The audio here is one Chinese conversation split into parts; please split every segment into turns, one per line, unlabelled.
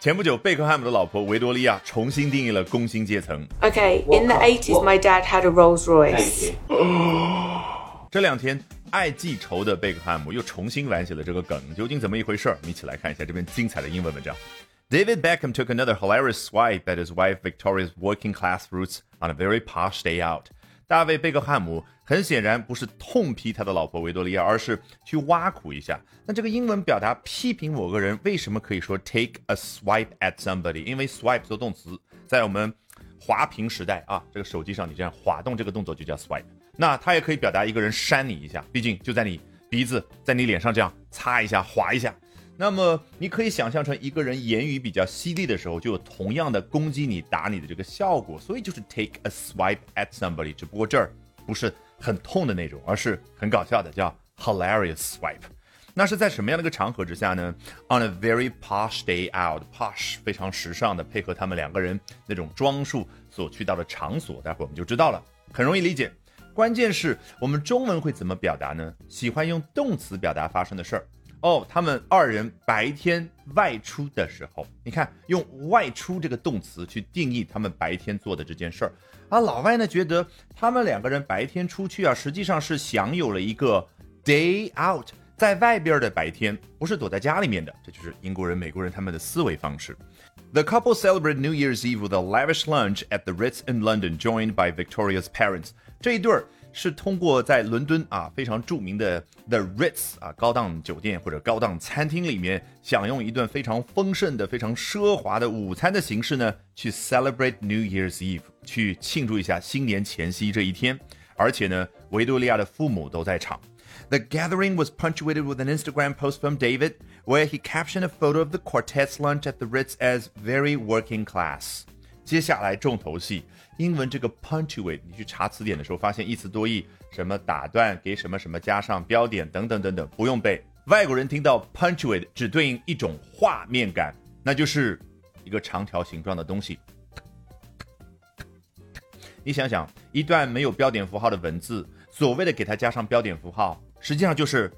前不久，贝克汉姆的老婆维多利亚重新定义了工薪阶层。
Okay, in the 80s, my dad had a Rolls Royce.
这两天，爱记仇的贝克汉姆又重新玩起了这个梗，究竟怎么一回事儿？我们一起来看一下这篇精彩的英文文章。David Beckham took another hilarious swipe at his wife Victoria's working class roots on a very posh day out. 大卫·贝克汉姆很显然不是痛批他的老婆维多利亚，而是去挖苦一下。那这个英文表达批评某个人，为什么可以说 take a swipe at somebody？因为 swipe 做动词，在我们滑屏时代啊，这个手机上你这样滑动这个动作就叫 swipe。那它也可以表达一个人扇你一下，毕竟就在你鼻子，在你脸上这样擦一下、划一下。那么你可以想象成一个人言语比较犀利的时候，就有同样的攻击你、打你的这个效果，所以就是 take a swipe at somebody。只不过这儿不是很痛的那种，而是很搞笑的，叫 hilarious swipe。那是在什么样的一个场合之下呢？On a very posh day out，posh 非常时尚的，配合他们两个人那种装束所去到的场所，待会儿我们就知道了，很容易理解。关键是我们中文会怎么表达呢？喜欢用动词表达发生的事儿。哦，他们二人白天外出的时候，你看用“外出”这个动词去定义他们白天做的这件事儿。而老外呢觉得他们两个人白天出去啊，实际上是享有了一个 day out，在外边的白天，不是躲在家里面的。这就是英国人、美国人他们的思维方式。The couple celebrate New Year's Eve with a lavish lunch at the Ritz in London, joined by Victoria's parents. 这一对儿是通过在伦敦啊非常着名的 The Ritz 啊高档酒店或者高档餐厅里面享用一顿非常丰盛的、非常奢华的午餐的形式呢，去 celebrate New Year's Eve，去庆祝一下新年前夕这一天。而且呢，维多利亚的父母都在场。The gathering was punctuated with an Instagram post from David, where he captioned a photo of the quartet's lunch at the Ritz as very working class. 接下来重头戏，英文这个 punctuate，你去查词典的时候发现一词多义，什么打断，给什么什么加上标点等等等等，不用背。外国人听到 punctuate 只对应一种画面感，那就是一个长条形状的东西。你想想，一段没有标点符号的文字，所谓的给它加上标点符号，实际上就是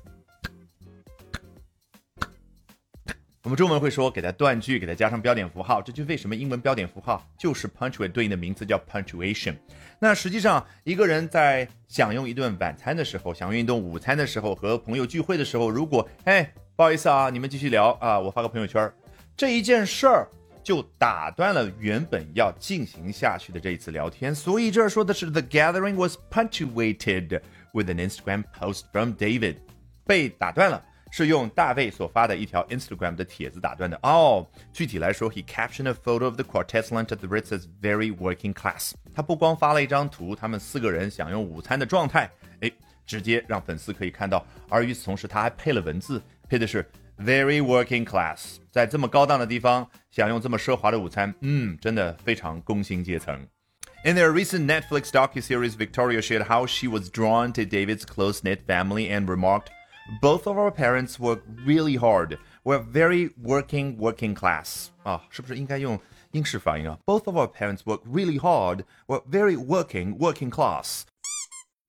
我们中文会说给它断句，给它加上标点符号，这就为什么英文标点符号就是 punctuate 对应的名词叫 punctuation。那实际上，一个人在享用一顿晚餐的时候，享用一顿午餐的时候，和朋友聚会的时候，如果哎不好意思啊，你们继续聊啊，我发个朋友圈，这一件事儿就打断了原本要进行下去的这一次聊天。所以这儿说的是 the gathering was punctuated with an Instagram post from David，被打断了。是用大卫所发的一条 Instagram 的帖子打断的哦。具体来说，he captioned a photo of the quartet's lunch at the Ritz as very working class。他不光发了一张图，他们四个人享用午餐的状态，哎，直接让粉丝可以看到。而与此同时，他还配了文字，配的是 very working class。在这么高档的地方享用这么奢华的午餐，嗯，真的非常工薪阶层。In their recent Netflix docuseries, Victoria shared how she was drawn to David's close-knit family and remarked. Both of our parents work really hard. We're very working, working class. 啊，是不是应该用英式发音啊？Both of our parents work really hard. We're very working, working class.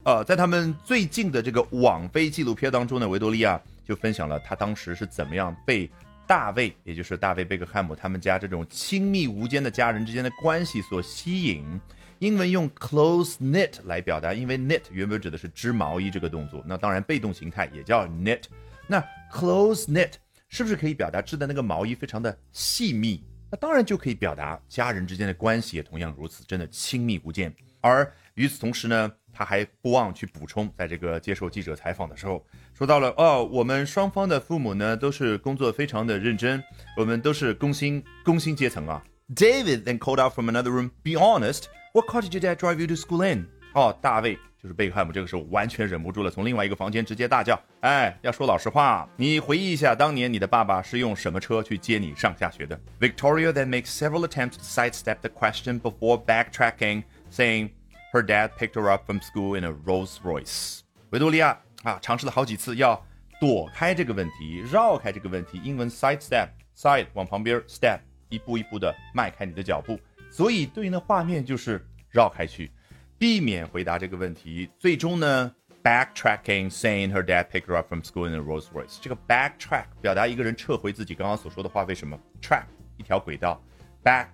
呃，在他们最近的这个网飞纪录片当中呢，维多利亚就分享了她当时是怎么样被大卫，也就是大卫贝克汉姆他们家这种亲密无间的家人之间的关系所吸引。英文用 close knit 来表达，因为 knit 原本指的是织毛衣这个动作，那当然被动形态也叫 knit。那 close knit 是不是可以表达织的那个毛衣非常的细密？那当然就可以表达家人之间的关系也同样如此，真的亲密无间。而与此同时呢，他还不忘去补充，在这个接受记者采访的时候，说到了哦，我们双方的父母呢都是工作非常的认真，我们都是工薪工薪阶层啊。David then called out from another room, "Be honest." What car did you dad drive you to school in？哦，大卫就是贝克汉姆，这个时候完全忍不住了，从另外一个房间直接大叫：“哎，要说老实话，你回忆一下，当年你的爸爸是用什么车去接你上下学的？”Victoria then makes several attempts to sidestep the question before backtracking, saying her dad picked her up from school in a Rolls Royce。维多利亚啊，尝试了好几次要躲开这个问题，绕开这个问题。英文 sidestep，side 往旁边，step 一步一步的迈开你的脚步。所以对应的画面就是绕开去，避免回答这个问题。最终呢，backtracking saying her dad picked her up from school in a Rolls Royce。这个 backtrack 表达一个人撤回自己刚刚所说的话，为什么？track 一条轨道，back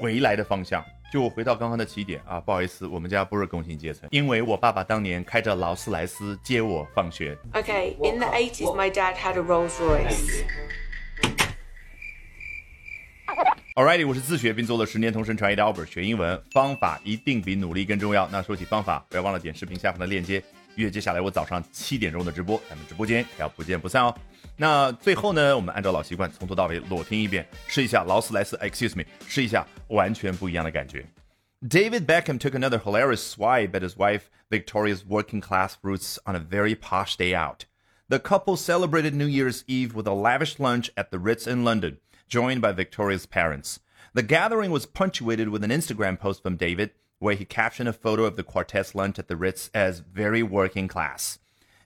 回来的方向。就回到刚刚的起点啊，不好意思，我们家不是工薪阶层，因为我爸爸当年开着劳斯莱斯接我放学。
Okay, in the 80s, my dad had a Rolls Royce.
Alrighty，我是自学并做了十年同声传译的 Albert，学英文方法一定比努力更重要。那说起方法，不要忘了点视频下方的链接，约接下来我早上七点钟的直播，咱们直播间要不见不散哦。那最后呢，我们按照老习惯从头到尾裸听一遍，试一下劳斯莱斯，excuse me，试一下完全不一样的感觉。David Beckham took another hilarious swipe at his wife Victoria's working class roots on a very posh day out. The couple celebrated New Year's Eve with a lavish lunch at the Ritz in London, joined by Victoria's parents. The gathering was punctuated with an Instagram post from David, where he captioned a photo of the quartet's lunch at the Ritz as very working class.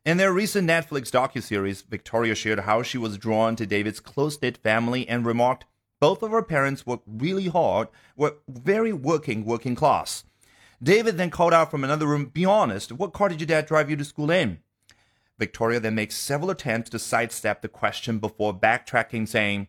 In their recent Netflix docuseries, Victoria shared how she was drawn to David's close-knit family and remarked, both of her parents worked really hard, were very working, working class. David then called out from another room, Be honest, what car did your dad drive you to school in? Victoria then makes several attempts to sidestep the question before backtracking, saying